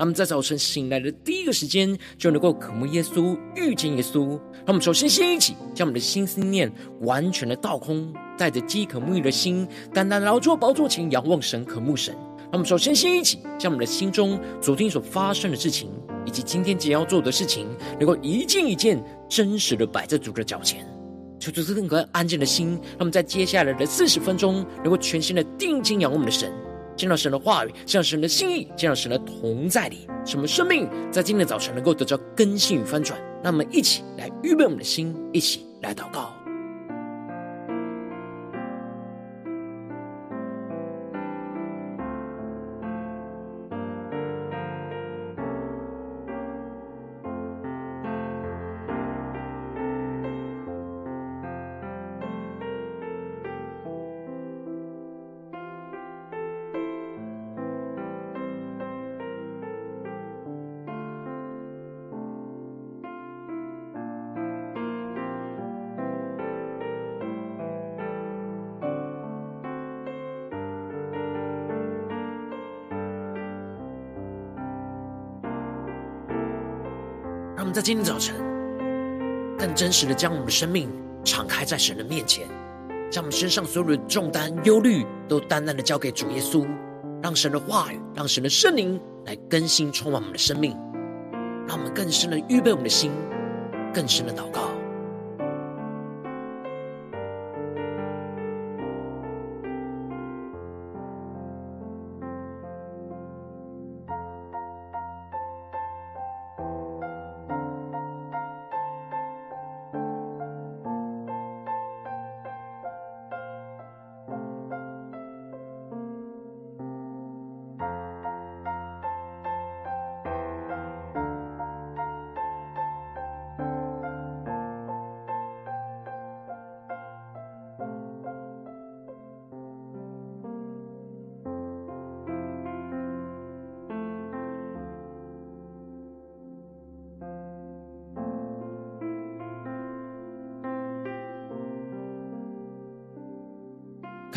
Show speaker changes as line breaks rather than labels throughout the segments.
让我们在早晨醒来的第一个时间，就能够渴慕耶稣、遇见耶稣。让我们首先先一起将我们的心思念完全的倒空，带着饥渴沐浴的心，单单来到宝座前仰望神、渴慕神。让我们首先先一起将我们的心中昨天所发生的事情，以及今天即将要做的事情，能够一件一件真实的摆在主的脚前，求主赐更安静的心。让我们在接下来的四十分钟，能够全心的定睛仰望我们的神。见到神的话语，见到神的心意，见到神的同在里，什么生命在今天早晨能够得到更新与翻转。那么一起来预备我们的心，一起来祷告。在今天早晨，更真实的将我们的生命敞开在神的面前，将我们身上所有的重担、忧虑都淡淡的交给主耶稣，让神的话语、让神的圣灵来更新、充满我们的生命，让我们更深的预备我们的心，更深的祷告。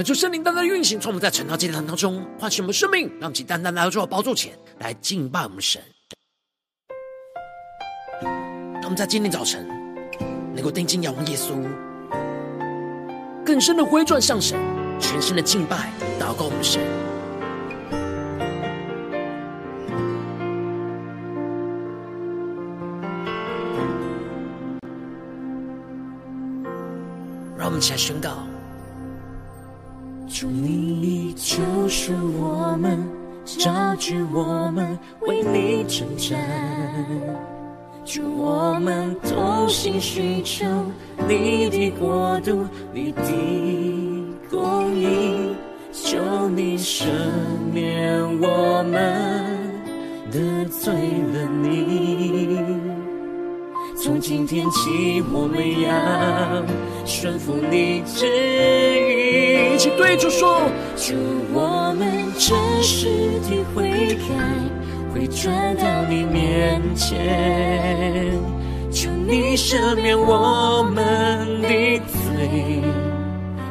恳求圣灵单单运行，从我们在晨祷祭坛当中唤醒我们生命，让其单单来到主的宝座前来敬拜我们神。让我们在今天早晨能够定睛仰望耶稣，更深的回转向神，全新的敬拜祷告我们神。让我们一起来宣告。
主你救赎我们，召聚我们，为你征战。主我们同心寻求你的国度，你的公义，求你赦免我们得罪了你。从今天起，我们要顺服你旨意。
起对主说：
主，我们真实的悔改，会转到你面前，求你赦免我们的罪，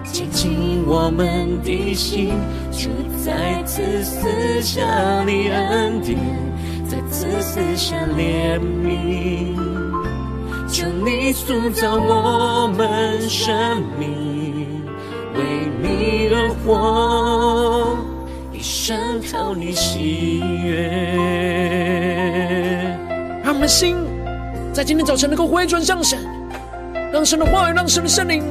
洁净我们的心，主再次赐下你恩典，再次赐下怜悯。求你塑造我们生命，为你而活，一生讨你喜悦。
让我们的心在今天早晨能够回转向神，让神的话语，让神的圣灵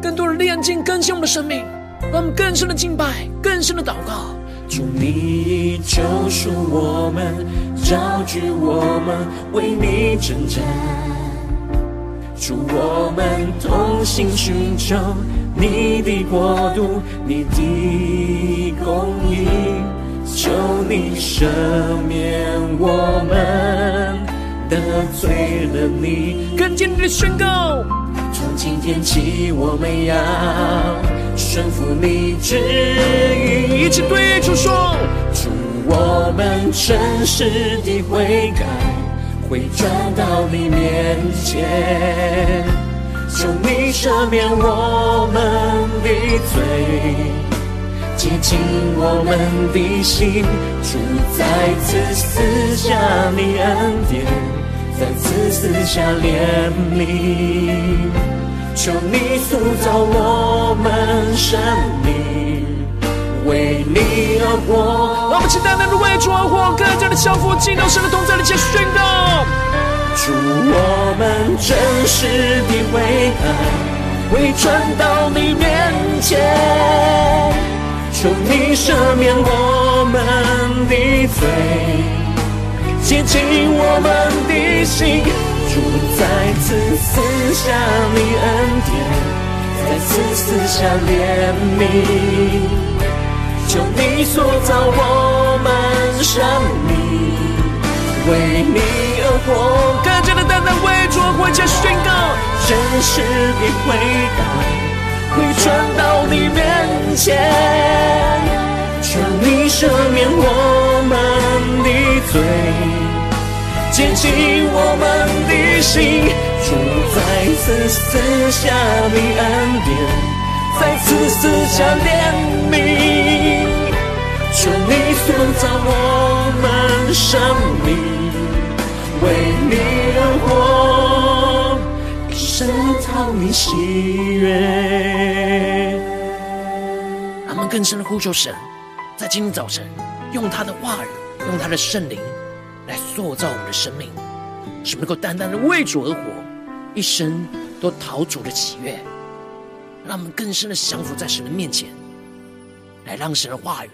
更多的炼净更新我们的生命，让我们更深的敬拜，更深的祷告。
主你救赎我们，召聚我们，为你征战。主，我们同心寻求你的国度，你的公义，求你赦免我们得罪了你。
更坚定的宣告：
从今天起，我们要顺服你旨意。一起对主说：主，我们诚实的悔改，回转到你面前，求你赦免我们的罪。接近我们的心，主再次赐下你恩典，再次赐下怜悯，求你塑造我们生命，为你而活。让我们期待能够为主而活，更加的降服，进到神的同在里，前宣告：主，我们真实的悔改，回转到你面前。求你赦免我们的罪，洁净我们的心。主再次赐下你恩典，再次赐下怜悯。求你塑造我们生命，为你而活。更加的单单为主而活，且宣告真实的回答。会转到你面前，求你赦免我们的罪，洁净我们的心。主再次赐下你恩典，再次赐下怜悯，求你塑造我们生命，为你而活，一生讨你喜悦。
更深的呼求神，在今天早晨，用他的话语，用他的圣灵来塑造我们的生命，使能够单单的为主而活，一生都逃主的喜悦。让我们更深的降服在神的面前，来让神的话语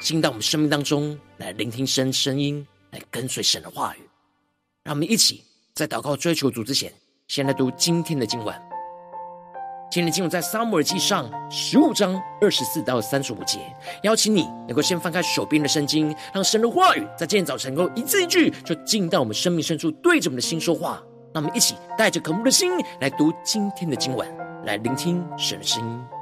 进到我们生命当中，来聆听神声音，来跟随神的话语。让我们一起在祷告追求主之前，先来读今天的经文。今天进入在撒母耳记上十五章二十四到三十五节，邀请你能够先翻开手边的圣经，让神的话语在今天早晨能够一字一句就进到我们生命深处，对着我们的心说话。让我们一起带着渴慕的心来读今天的经文，来聆听神的声音。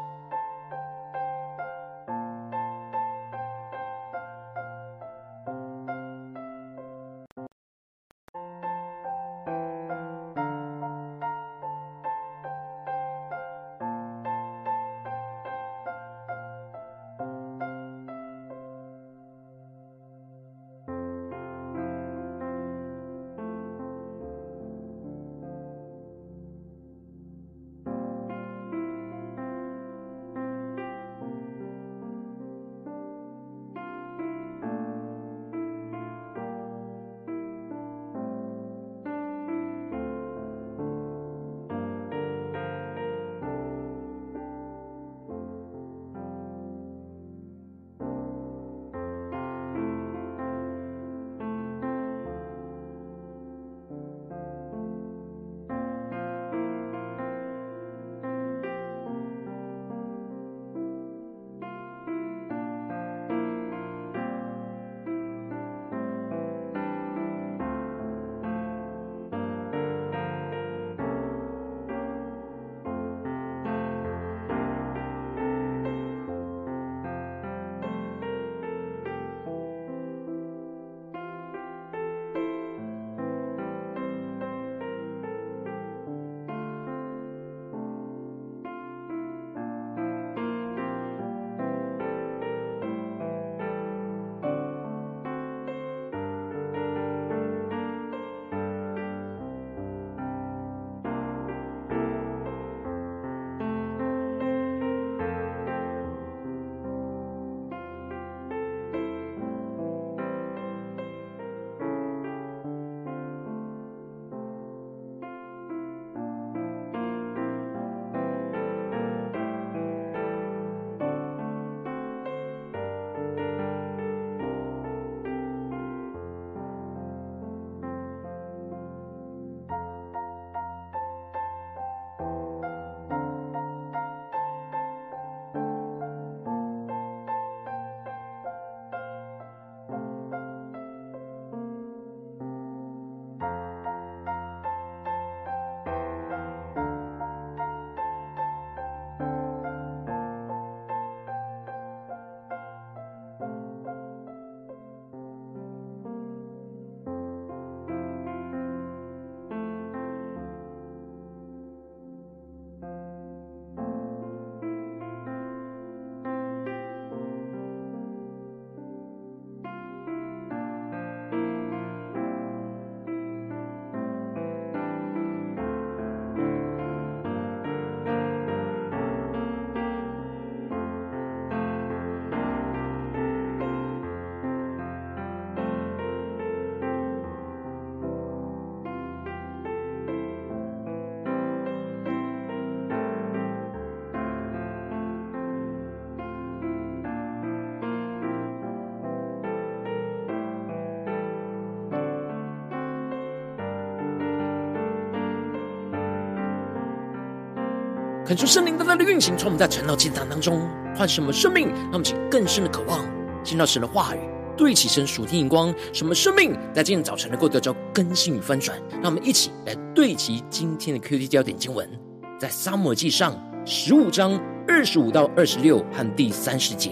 恳求圣灵大大的运行，从我们在晨祷祭坛当中唤醒我们生命，让我们起更深的渴望，见到神的话语，对齐神属天眼光，什么生命在今天早晨能够得到更新与翻转。让我们一起来对齐今天的 QT 焦点经文，在撒母记上十五章二十五到二十六和第三十节。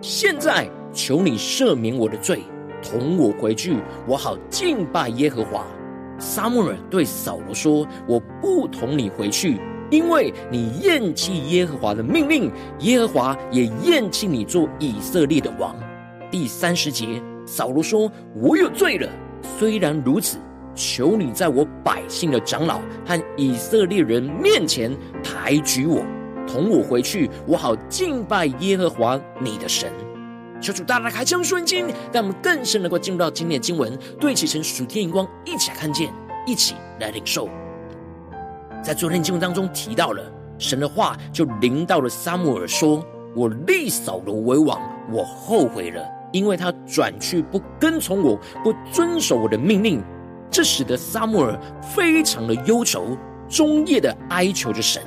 现在求你赦免我的罪，同我回去，我好敬拜耶和华。撒母耳对扫罗说：“我不同你回去。”因为你厌弃耶和华的命令，耶和华也厌弃你做以色列的王。第三十节，扫罗说：“我有罪了。虽然如此，求你在我百姓的长老和以色列人面前抬举我，同我回去，我好敬拜耶和华你的神。”求主大大开枪瞬间，让我们更深能够进入到今天的经文，对齐成属天荧光，一起来看见，一起来领受。在昨天经文当中提到了神的话，就临到了撒母耳说：“我立扫罗为王，我后悔了，因为他转去不跟从我，不遵守我的命令。”这使得撒母耳非常的忧愁，终夜的哀求着神。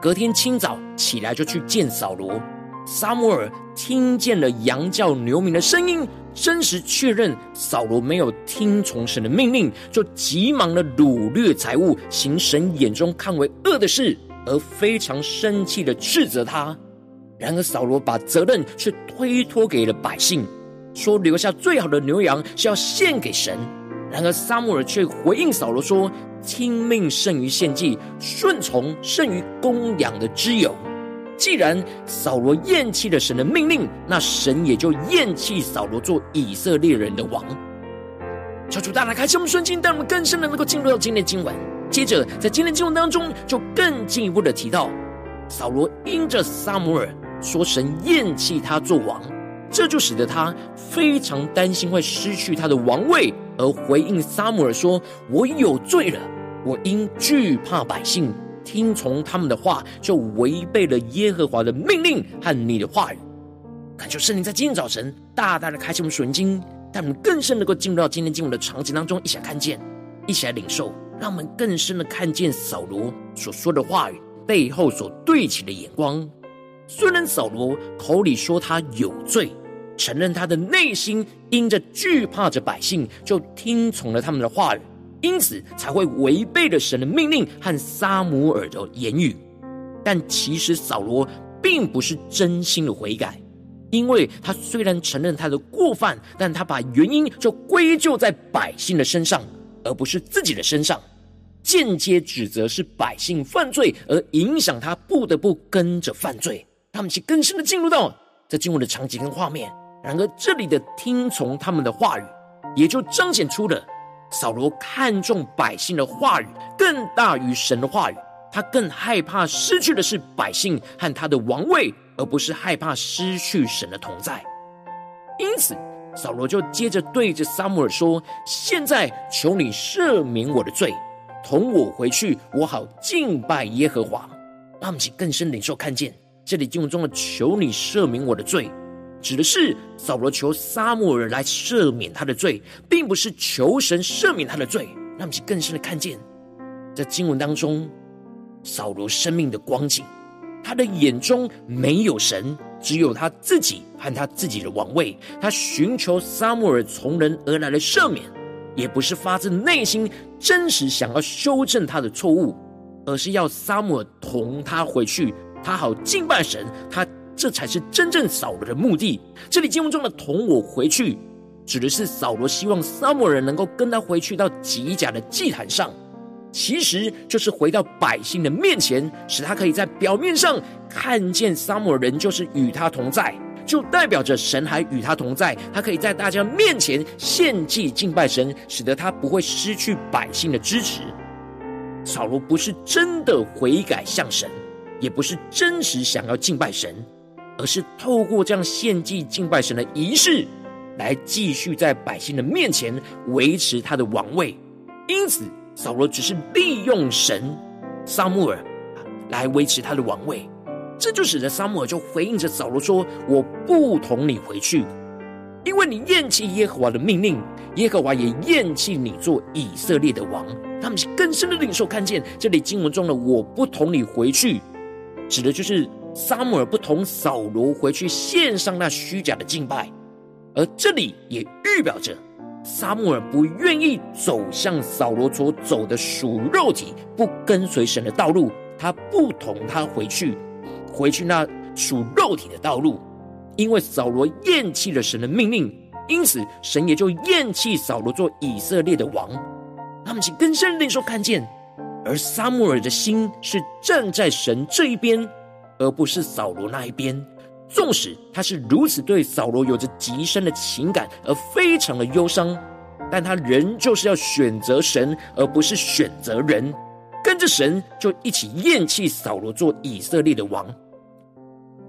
隔天清早起来就去见扫罗。撒母耳听见了羊叫牛鸣的声音，真实确认扫罗没有听从神的命令，就急忙的掳掠财物，行神眼中看为恶的事，而非常生气的斥责他。然而扫罗把责任却推脱给了百姓，说留下最好的牛羊是要献给神。然而撒母耳却回应扫罗说：听命胜于献祭，顺从胜于供养的知友。既然扫罗厌弃了神的命令，那神也就厌弃扫罗做以色列人的王。求主大大开启我们顺境，让我们更深的能够进入到今天的经文。接着，在今天的经文当中，就更进一步的提到，扫罗因着撒母耳说神厌弃他做王，这就使得他非常担心会失去他的王位，而回应撒母耳说：“我有罪了，我因惧怕百姓。”听从他们的话，就违背了耶和华的命令和你的话语。恳求圣灵在今天早晨大大的开启我们属灵经，让我们更深能够进入到今天经文的场景当中，一起来看见，一起来领受，让我们更深的看见扫罗所说的话语背后所对齐的眼光。虽然扫罗口里说他有罪，承认他的内心因着惧怕着百姓，就听从了他们的话语。因此才会违背了神的命令和撒母耳的言语，但其实扫罗并不是真心的悔改，因为他虽然承认他的过犯，但他把原因就归咎在百姓的身上，而不是自己的身上，间接指责是百姓犯罪而影响他不得不跟着犯罪。他们去更深的进入到这进入的场景跟画面，然而这里的听从他们的话语，也就彰显出了。扫罗看重百姓的话语，更大于神的话语。他更害怕失去的是百姓和他的王位，而不是害怕失去神的同在。因此，扫罗就接着对着撒母耳说：“现在求你赦免我的罪，同我回去，我好敬拜耶和华。”让我们更深领受看见这里经文中的“求你赦免我的罪”。指的是扫罗求撒母耳来赦免他的罪，并不是求神赦免他的罪。让我们更深的看见，在经文当中，扫罗生命的光景，他的眼中没有神，只有他自己和他自己的王位。他寻求撒母耳从人而来的赦免，也不是发自内心真实想要修正他的错误，而是要撒母耳同他回去，他好敬拜神。他。这才是真正扫罗的目的。这里经文中的“同我回去”，指的是扫罗希望撒母人能够跟他回去到吉甲的祭坛上，其实就是回到百姓的面前，使他可以在表面上看见撒母人就是与他同在，就代表着神还与他同在。他可以在大家面前献祭敬拜神，使得他不会失去百姓的支持。扫罗不是真的悔改向神，也不是真实想要敬拜神。而是透过这样献祭敬拜神的仪式，来继续在百姓的面前维持他的王位。因此，扫罗只是利用神撒母耳来维持他的王位。这就使得撒母耳就回应着扫罗说：“我不同你回去，因为你厌弃耶和华的命令，耶和华也厌弃你做以色列的王。”他们是更深的领受看见这里经文中的“我不同你回去”。指的就是撒母耳不同扫罗回去献上那虚假的敬拜，而这里也预表着撒母耳不愿意走向扫罗所走的属肉体、不跟随神的道路，他不同他回去，回去那属肉体的道路，因为扫罗厌弃了神的命令，因此神也就厌弃扫罗做以色列的王。他们请更深的领受看见。而撒母耳的心是站在神这一边，而不是扫罗那一边。纵使他是如此对扫罗有着极深的情感，而非常的忧伤，但他仍旧是要选择神，而不是选择人。跟着神就一起厌弃扫罗做以色列的王。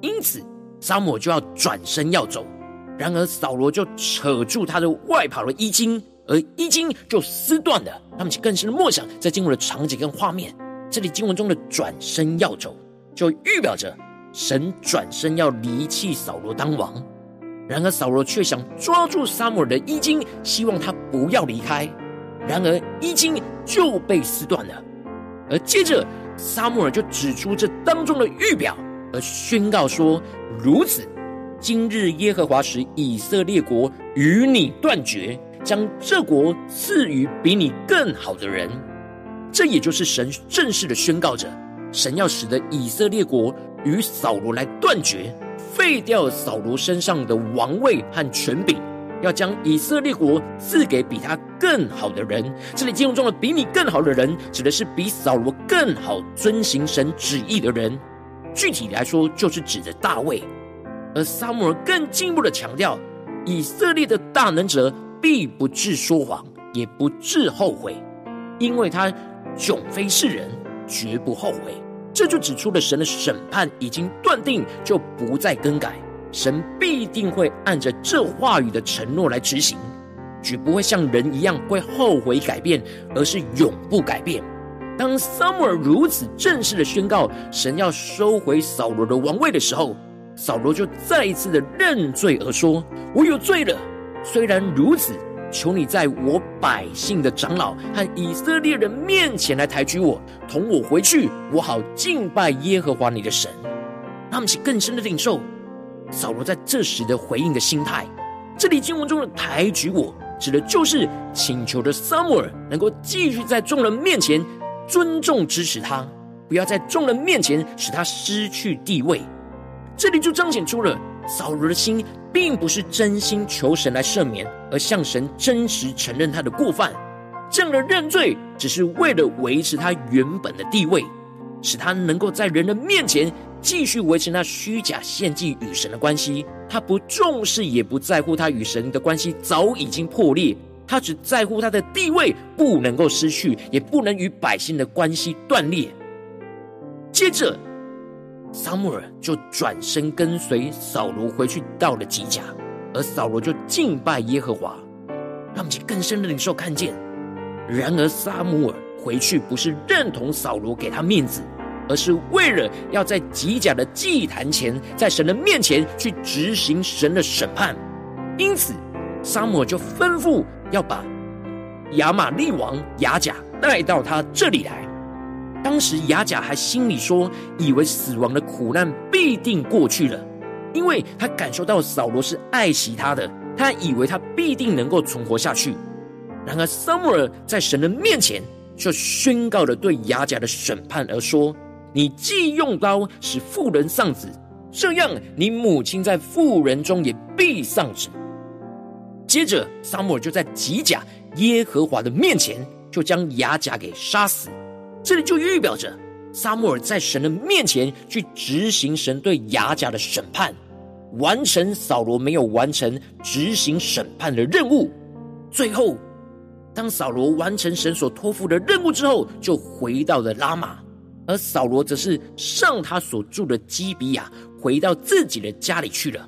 因此，撒母就要转身要走，然而扫罗就扯住他的外袍的衣襟。而衣襟就撕断了，他们去更深的默想，在经文的场景跟画面，这里经文中的转身要走，就预表着神转身要离弃扫罗当王。然而扫罗却想抓住撒母耳的衣襟，希望他不要离开。然而衣襟就被撕断了。而接着撒母耳就指出这当中的预表，而宣告说：如此，今日耶和华使以色列国与你断绝。将这国赐予比你更好的人，这也就是神正式的宣告着：神要使得以色列国与扫罗来断绝，废掉扫罗身上的王位和权柄，要将以色列国赐给比他更好的人。这里经文中的“比你更好的人”，指的是比扫罗更好遵行神旨意的人。具体来说，就是指的大卫。而撒母耳更进一步的强调，以色列的大能者。必不致说谎，也不致后悔，因为他迥非世人，绝不后悔。这就指出了神的审判已经断定，就不再更改。神必定会按着这话语的承诺来执行，绝不会像人一样会后悔改变，而是永不改变。当撒母耳如此正式的宣告神要收回扫罗的王位的时候，扫罗就再一次的认罪而说：“我有罪了。”虽然如此，求你在我百姓的长老和以色列人面前来抬举我，同我回去，我好敬拜耶和华你的神。他们是更深的领受扫罗在这时的回应的心态。这里经文中的抬举我，指的就是请求的撒母耳能够继续在众人面前尊重支持他，不要在众人面前使他失去地位。这里就彰显出了扫罗的心。并不是真心求神来赦免，而向神真实承认他的过犯。这样的认罪，只是为了维持他原本的地位，使他能够在人的面前继续维持那虚假献祭与神的关系。他不重视，也不在乎他与神的关系早已经破裂，他只在乎他的地位不能够失去，也不能与百姓的关系断裂。接着。撒母耳就转身跟随扫罗回去，到了吉甲，而扫罗就敬拜耶和华。让我们去更深的领受看见。然而撒母尔回去不是认同扫罗给他面子，而是为了要在吉甲的祭坛前，在神的面前去执行神的审判。因此，撒母尔就吩咐要把亚玛力王亚甲带到他这里来。当时亚甲还心里说，以为死亡的苦难必定过去了，因为他感受到扫罗是爱惜他的，他以为他必定能够存活下去。然而撒母耳在神的面前却宣告了对亚甲的审判，而说：“你既用刀使妇人丧子，这样你母亲在妇人中也必丧子。”接着撒母耳就在吉甲耶和华的面前，就将亚甲给杀死。这里就预表着撒母耳在神的面前去执行神对雅甲的审判，完成扫罗没有完成执行审判的任务。最后，当扫罗完成神所托付的任务之后，就回到了拉玛，而扫罗则是上他所住的基比亚，回到自己的家里去了。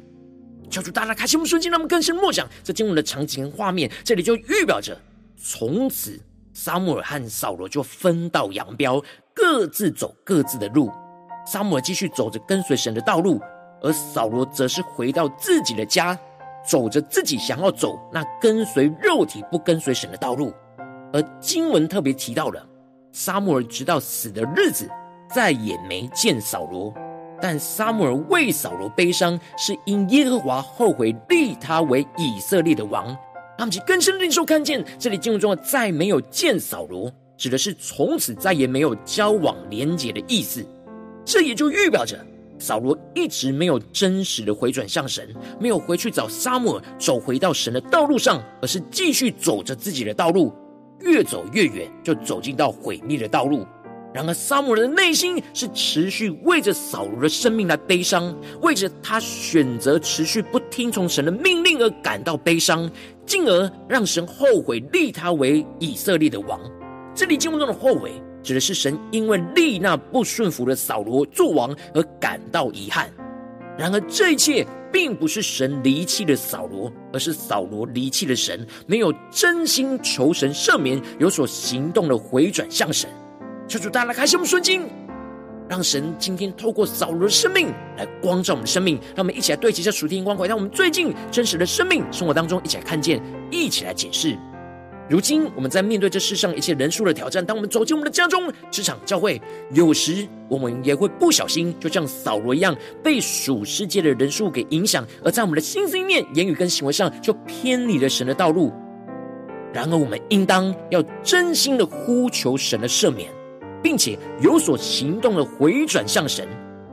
求主大大开心我们的心，让我们更深默想这经文的场景和画面。这里就预表着从此。撒母耳和扫罗就分道扬镳，各自走各自的路。撒母耳继续走着跟随神的道路，而扫罗则是回到自己的家，走着自己想要走那跟随肉体、不跟随神的道路。而经文特别提到了，撒母耳直到死的日子，再也没见扫罗。但撒母耳为扫罗悲伤，是因耶和华后悔立他为以色列的王。他们其更深的领受看见，这里经文中的再没有见扫罗，指的是从此再也没有交往连结的意思。这也就预表着扫罗一直没有真实的回转向神，没有回去找撒母耳，走回到神的道路上，而是继续走着自己的道路，越走越远，就走进到毁灭的道路。然而，撒母耳的内心是持续为着扫罗的生命来悲伤，为着他选择持续不听从神的命令而感到悲伤，进而让神后悔立他为以色列的王。这里经文中的后悔，指的是神因为立那不顺服的扫罗做王而感到遗憾。然而，这一切并不是神离弃了扫罗，而是扫罗离弃了神，没有真心求神赦免，有所行动的回转向神。求主大家来开心我们顺经，让神今天透过扫罗的生命来光照我们的生命，让我们一起来对齐这属天光辉，让我们最近真实的生命生活当中一起来看见，一起来解释。如今我们在面对这世上一切人数的挑战，当我们走进我们的家中、职场、教会，有时我们也会不小心，就像扫罗一样，被属世界的人数给影响，而在我们的心思意念、言语跟行为上，就偏离了神的道路。然而，我们应当要真心的呼求神的赦免。并且有所行动的回转向神，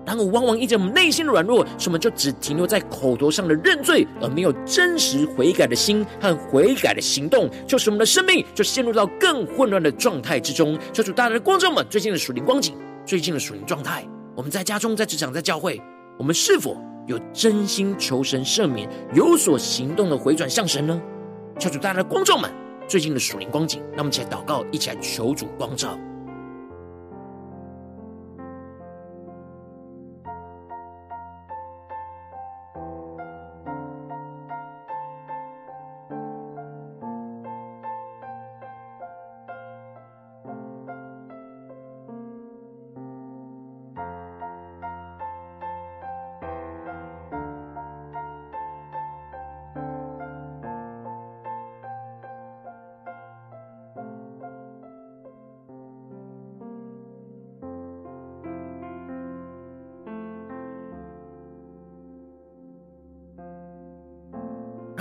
然而往往因着我们内心的软弱，使我们就只停留在口头上的认罪，而没有真实悔改的心和悔改的行动，就使我们的生命就陷入到更混乱的状态之中。求主大大的观众们最近的属灵光景，最近的属灵状态。我们在家中、在职场、在教会，我们是否有真心求神赦免，有所行动的回转向神呢？求主大大的观众们最近的属灵光景。那我们一起来祷告，一起来求主光照。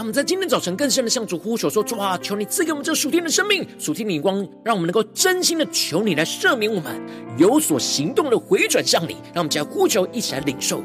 让我们在今天早晨更深的向主呼求说：主啊，求你赐给我们这属天的生命、属天的光，让我们能够真心的求你来赦免我们，有所行动的回转向你。让我们将呼求一起来领受。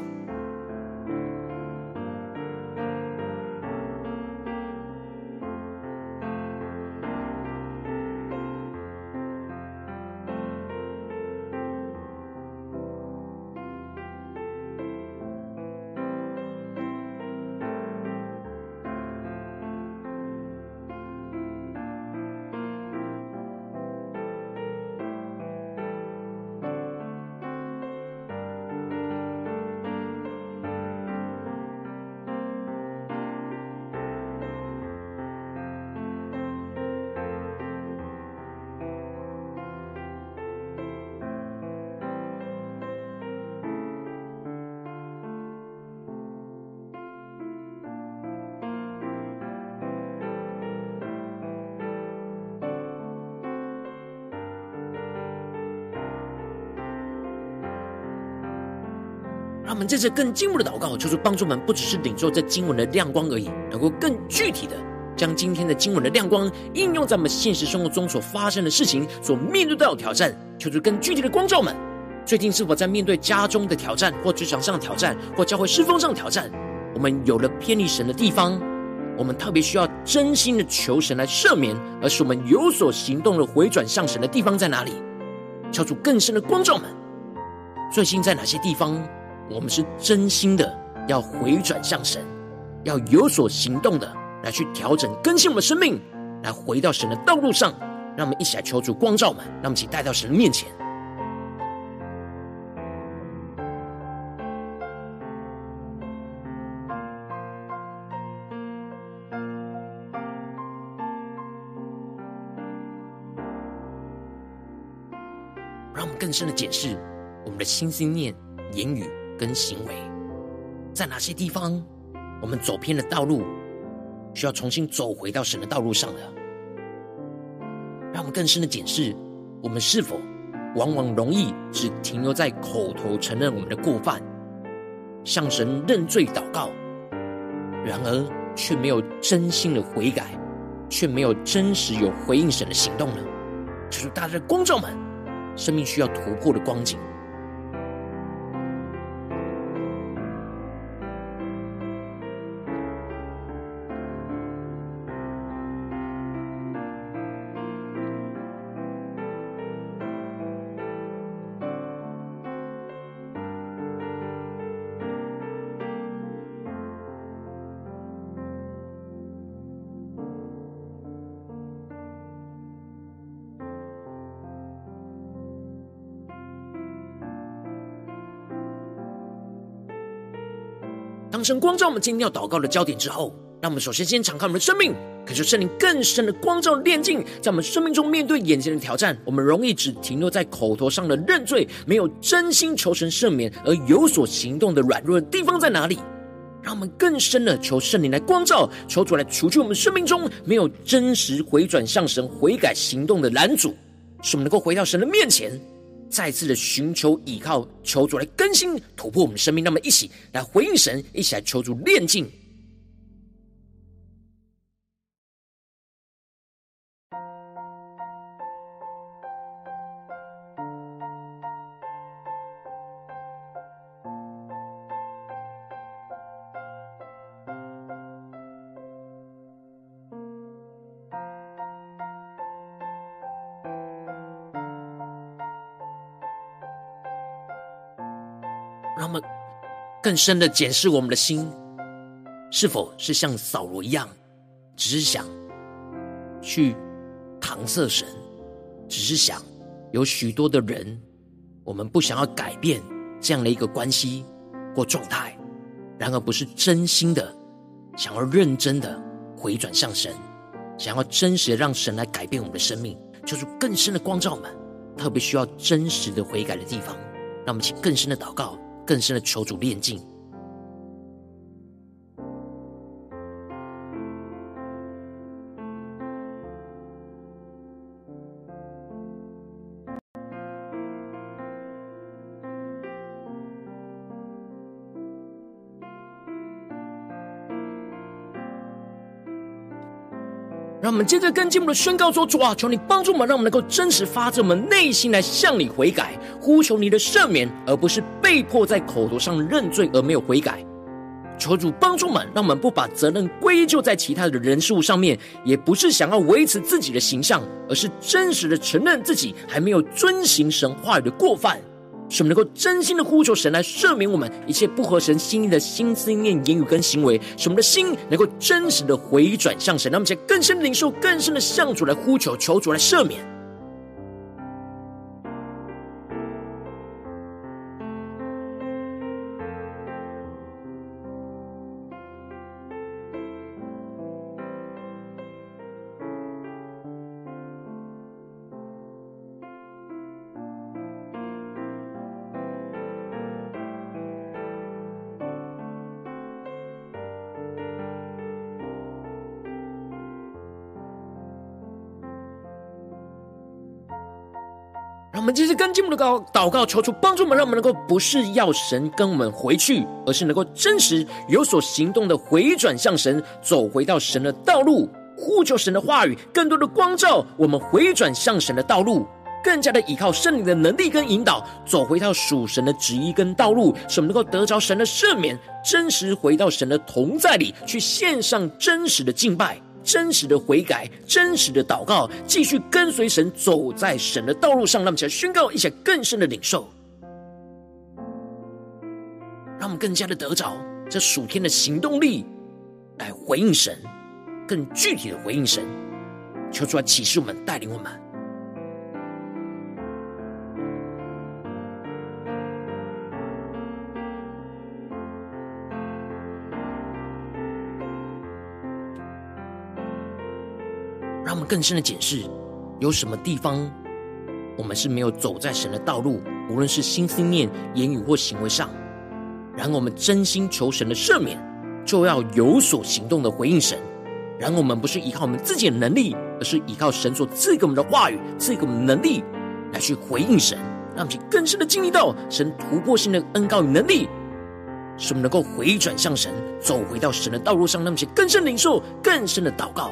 们这次更进一步的祷告，求主帮助我们，不只是领受这经文的亮光而已，能够更具体的将今天的经文的亮光应用在我们现实生活中所发生的事情、所面对到的挑战。求主更具体的光照们，最近是否在面对家中的挑战，或职场上的挑战，或教会侍奉上的挑战？我们有了偏离神的地方，我们特别需要真心的求神来赦免，而使我们有所行动的回转向神的地方在哪里？求主更深的光照们，最近在哪些地方？我们是真心的要回转向神，要有所行动的来去调整更新我们的生命，来回到神的道路上。让我们一起来求主光照们，让我们一起带到神的面前。让我们更深的检视我们的心、心念、言语。跟行为，在哪些地方我们走偏了道路，需要重新走回到神的道路上了？让我们更深的检视，我们是否往往容易只停留在口头承认我们的过犯，向神认罪祷告，然而却没有真心的悔改，却没有真实有回应神的行动呢？就是大家的光照们，生命需要突破的光景。当神光照我们今天要祷告的焦点之后，让我们首先先敞开我们的生命，感受圣灵更深的光照炼净，在我们生命中面对眼前的挑战，我们容易只停留在口头上的认罪，没有真心求神赦免而有所行动的软弱的地方在哪里？让我们更深的求圣灵来光照，求主来除去我们生命中没有真实回转向神悔改行动的拦阻，使我们能够回到神的面前。再次的寻求依靠，求主来更新突破我们生命，那么一起来回应神，一起来求主炼净。让我们更深的检视我们的心，是否是像扫罗一样，只是想去搪塞神，只是想有许多的人，我们不想要改变这样的一个关系或状态，然而不是真心的想要认真的回转向神，想要真实的让神来改变我们的生命，就是更深的光照我们，特别需要真实的悔改的地方，让我们请更深的祷告。更深的求主炼净。我们接着更进一步的宣告说：主啊，求你帮助我们，让我们能够真实发自我们内心来向你悔改，呼求你的赦免，而不是被迫在口头上认罪而没有悔改。求主帮助我们，让我们不把责任归咎在其他的人事物上面，也不是想要维持自己的形象，而是真实的承认自己还没有遵行神话语的过犯。使我们能够真心的呼求神来赦免我们一切不合神心意的心思念、言语跟行为，使我们的心能够真实的回转向神，让我们在更深的领受、更深的向主来呼求，求主来赦免。继续跟进我们的祷祷告，求主帮助我们，让我们能够不是要神跟我们回去，而是能够真实有所行动的回转向神，走回到神的道路，呼求神的话语，更多的光照我们回转向神的道路，更加的依靠圣灵的能力跟引导，走回到属神的旨意跟道路，使我们能够得着神的赦免，真实回到神的同在里，去献上真实的敬拜。真实的悔改，真实的祷告，继续跟随神，走在神的道路上。让我们一起来宣告，一些更深的领受，让我们更加的得着这属天的行动力，来回应神，更具体的回应神。求主来启示我们，带领我们。们更深的检视，有什么地方我们是没有走在神的道路，无论是心思念、言语或行为上。然后我们真心求神的赦免，就要有所行动的回应神。然后我们不是依靠我们自己的能力，而是依靠神所赐给我们的话语、赐给我们能力来去回应神，让我们更深的经历到神突破性的恩膏与能力，使我们能够回转向神，走回到神的道路上，那么些更深领受、更深的祷告。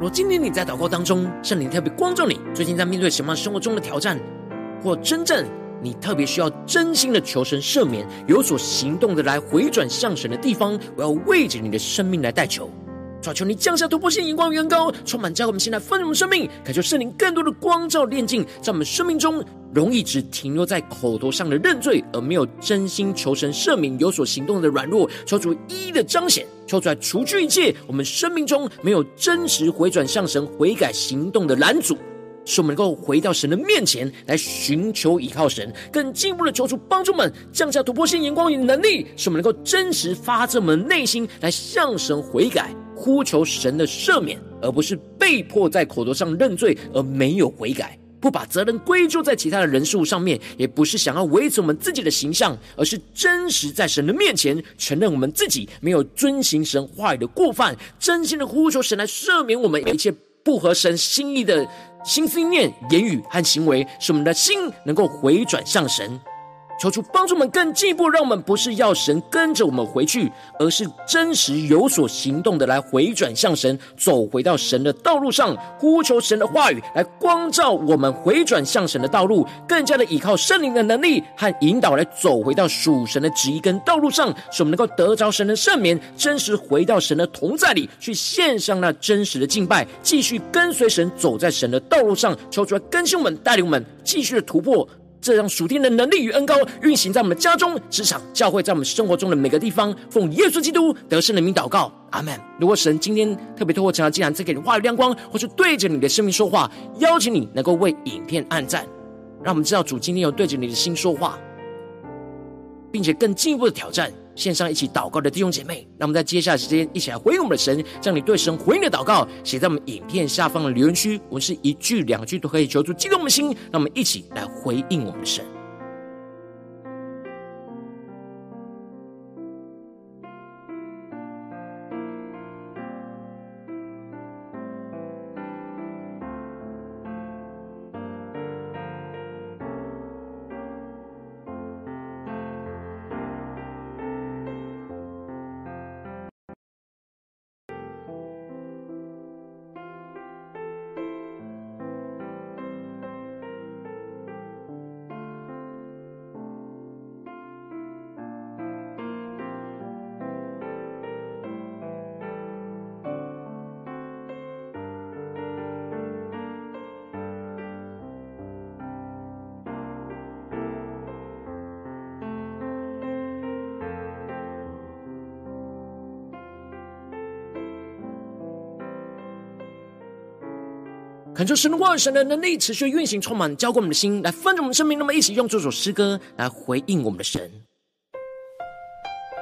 若今天你在祷告当中，圣灵特别光照你，最近在面对什么生活中的挑战或真正，你特别需要真心的求神赦免，有所行动的来回转向神的地方，我要为着你的生命来代求。求求你降下突破性眼光，远高充满在我们现在丰盛的生命，感受圣灵更多的光照炼净，在我们生命中容易只停留在口头上的认罪，而没有真心求神赦免、有所行动的软弱，求主一一的彰显，求主来除去一切我们生命中没有真实回转向神、悔改行动的拦阻。使我们能够回到神的面前来寻求依靠神，更进一步的求主帮助们降下突破性眼光与能力，使我们能够真实发自我们内心来向神悔改，呼求神的赦免，而不是被迫在口头上认罪而没有悔改，不把责任归咎在其他的人事物上面，也不是想要维持我们自己的形象，而是真实在神的面前承认我们自己没有遵行神话语的过犯，真心的呼求神来赦免我们一切不合神心意的。心思念、言语和行为，使我们的心能够回转向神。求主帮助我们更进一步，让我们不是要神跟着我们回去，而是真实有所行动的来回转向神，走回到神的道路上，呼求神的话语来光照我们回转向神的道路，更加的依靠圣灵的能力和引导来走回到属神的旨意跟道路上，使我们能够得着神的圣免，真实回到神的同在里去献上那真实的敬拜，继续跟随神走在神的道路上。求主来更新我们，带领我们继续的突破。这让属天的能力与恩高运行在我们家中、职场、教会，在我们生活中的每个地方。奉耶稣基督得胜的名祷告，阿门。如果神今天特别透过这场，竟然在给你话语亮光，或是对着你的生命说话，邀请你能够为影片按赞，让我们知道主今天有对着你的心说话，并且更进一步的挑战。线上一起祷告的弟兄姐妹，那我们在接下来时间一起来回应我们的神，将你对神回应的祷告写在我们影片下方的留言区，我们是一句两句都可以求助激动我们的心，让我们一起来回应我们的神。恳求神的话语、神的能力持续运行，充满浇灌我们的心，来分盛我们生命。那么，一起用这首诗歌来回应我们的神，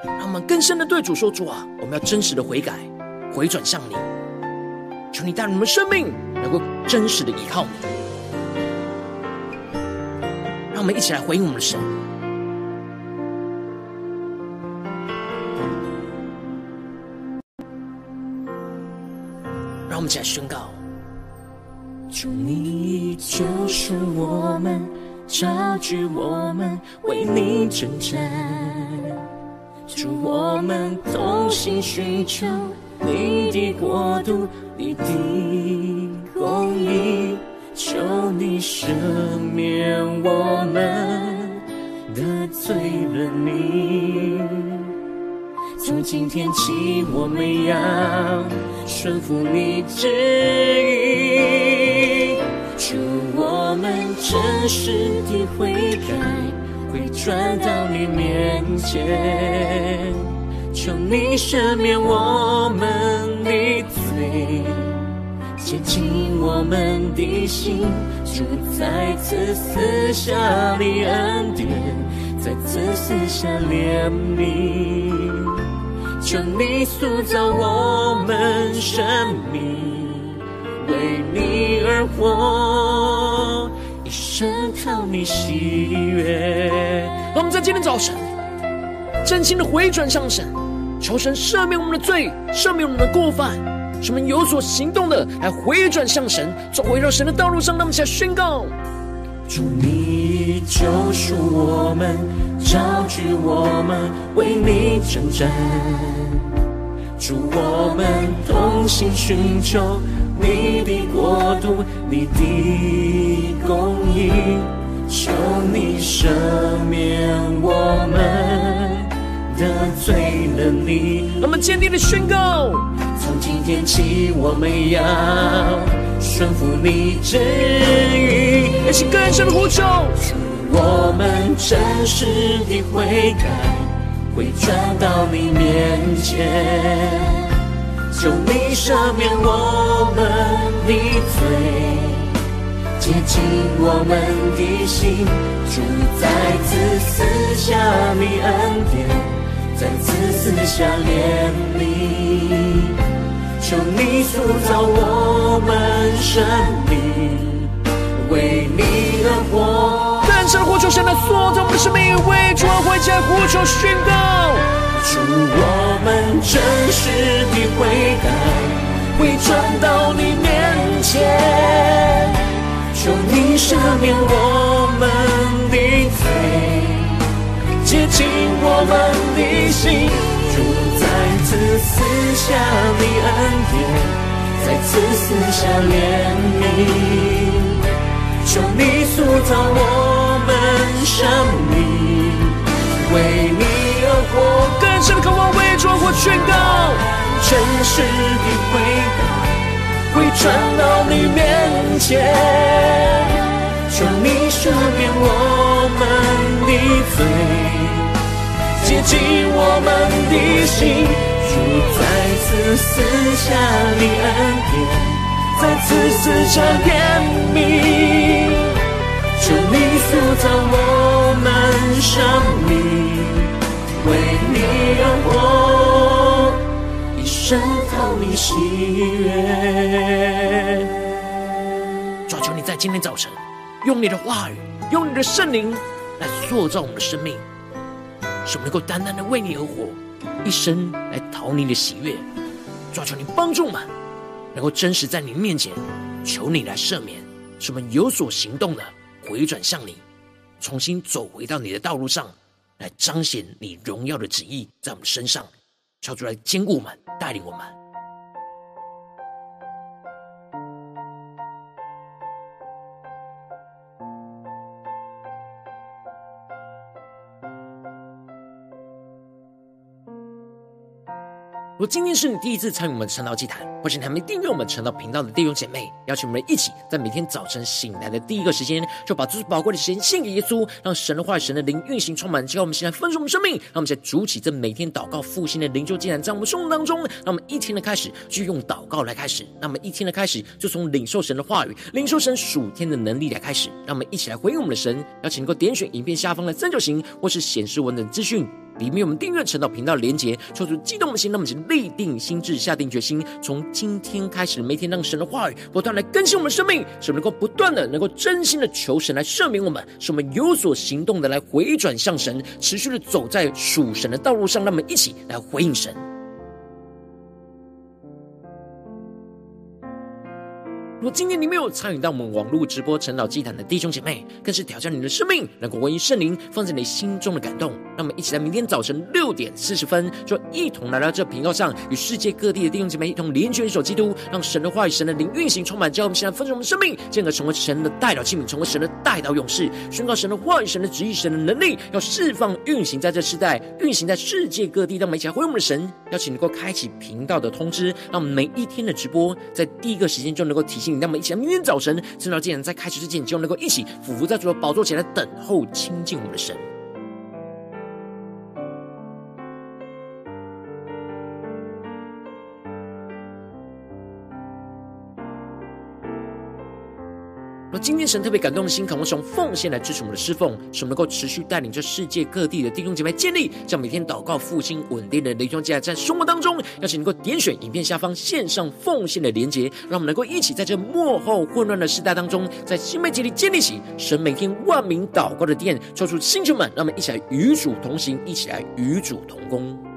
让我们更深的对主说：“主啊，我们要真实的悔改，回转向你。求你带领我们生命能够真实的依靠你。”让我们一起来回应我们的神，让我们一起来宣告。
主，你救赎我们，招聚我们，为你征战。主，我们同心寻求你的国度，你的公义，求你赦免我们得罪了你。从今天起，我们要顺服你旨意。真实的悔改，会转到你面前，求你赦免我们的罪，洁净我们的心。主，再次赐下你恩典，再次赐下怜悯，求你塑造我们生命。为你而活，一生讨你喜悦。
让我们在今天早晨，真心的回转向神，求神赦免我们的罪，赦免我们的过犯，使我们有所行动的来回转向神，走回到神的道路上。让我们起来宣告：
主，你救赎我们，召聚我们，为你征战。主，我们同心寻求。你的国度，你的公义，求你赦免我们的罪了你。
我们坚定的宣告：
从今天起，我们要顺服你旨意。
一起更深的呼求，
我们真实的悔改，会转到你面前。求你赦免我们的罪，洁净我们的心。主再次赐下你恩典，再次赐下怜悯。求你塑造我们生命，
求，神来塑造我们的生命，为主而活，加呼求宣告。
主，我们真实的悔改，会转到你面前，求你赦免我们的罪，洁净我们的心。主再次赐下你恩典，再次赐下怜悯，求你塑造我生命，为你而活。
更深的渴望，为主我宣告，
真实的回答，会转到你面前，求你赦免我们的罪，洁净我们的心。主再次赐下你恩典，再次赐下怜悯，求你塑造我们生命。为你而活，一生讨你喜悦。
主，求你在今天早晨，用你的话语，用你的圣灵来塑造我们的生命，使我们能够单单的为你而活，一生来讨你的喜悦。主，求你帮助我们，能够真实在你面前，求你来赦免，使我们有所行动的回转向你，重新走回到你的道路上。来彰显你荣耀的旨意在我们身上，求主来坚固我们，带领我们。今天是你第一次参与我们晨祷祭坛，或是你还没订阅我们晨祷频道的弟兄姐妹，邀请我们一起在每天早晨醒来的第一个时间，就把最宝贵的时间献给耶稣，让神的话语、神的灵运行充满，只要我们现在分盛我们生命，让我们在主起这每天祷告复兴的灵修祭坛，在我们生活当中，让我们一天的开始就用祷告来开始，那么一天的开始就从领受神的话语、领受神属天的能力来开始，让我们一起来回应我们的神。邀请能够点选影片下方的三角形，或是显示文的资讯。里面我们订阅陈祷频道连接，抽出激动的心，那么请立定心智，下定决心，从今天开始，每天让神的话语不断来更新我们的生命，使我们能够不断的能够真心的求神来赦免我们，使我们有所行动的来回转向神，持续的走在属神的道路上，那么一起来回应神。如果今天你没有参与到我们网络直播晨祷祭坛的弟兄姐妹，更是挑战你的生命，能够回应圣灵放在你心中的感动。让我们一起在明天早晨六点四十分，就一同来到这频道上，与世界各地的弟兄姐妹一同连接一首基督，让神的话语、神的灵运行充满，叫我们现在分盛我们生命，进而成为神的代表器皿，成为神的代表勇士，宣告神的话语、神的旨意、神的能力，要释放运行在这世代，运行在世界各地。让我们一起来回应我们的神，邀请能够开启频道的通知，让我们每一天的直播在第一个时间就能够提醒。让我们一起来，明天早晨，晨祷祭坛在开始之前，就能够一起俯伏在主的宝座前来等候亲近我们的神。今天神特别感动的心，渴望从奉献来支持我们的侍奉，使我们能够持续带领着世界各地的弟兄姐妹建立，将每天祷告复兴稳定的灵修祭坛在生活当中。邀请能够点选影片下方线上奉献的连结，让我们能够一起在这幕后混乱的时代当中，在新媒体里建立起神每天万名祷告的殿，抽出星球们，让我们一起来与主同行，一起来与主同工。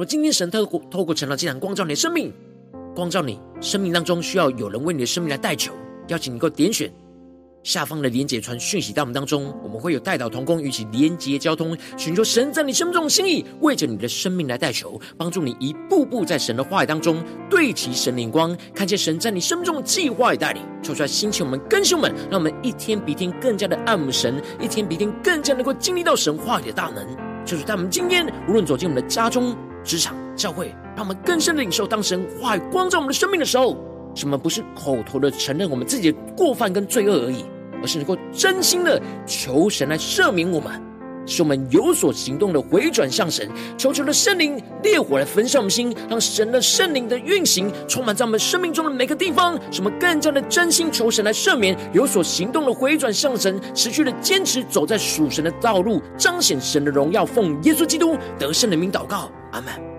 若今天神透过透过晨祷祭坛光照你的生命，光照你生命当中需要有人为你的生命来代求，邀请你能够点选下方的连结传讯息到我们当中，我们会有代祷同工与其连结交通，寻求神在你生命中的心意，为着你的生命来代求，帮助你一步步在神的话语当中对齐神灵光，看见神在你生命中的计划与带领，求出来兴起我们更新我们，让我们一天比一天更加的爱慕神，一天比一天更加能够经历到神话语的大能。就是在我们今天无论走进我们的家中。职场教会，让我们更深的领受当神话语光照我们的生命的时候，什么不是口头的承认我们自己的过犯跟罪恶而已，而是能够真心的求神来赦免我们，使我们有所行动的回转向神，求求的圣灵烈火来焚烧我们心，让神的圣灵的运行充满在我们生命中的每个地方，使我们更加的真心求神来赦免，有所行动的回转向神，持续的坚持走在属神的道路，彰显神的荣耀，奉耶稣基督得胜的名祷告。阿门。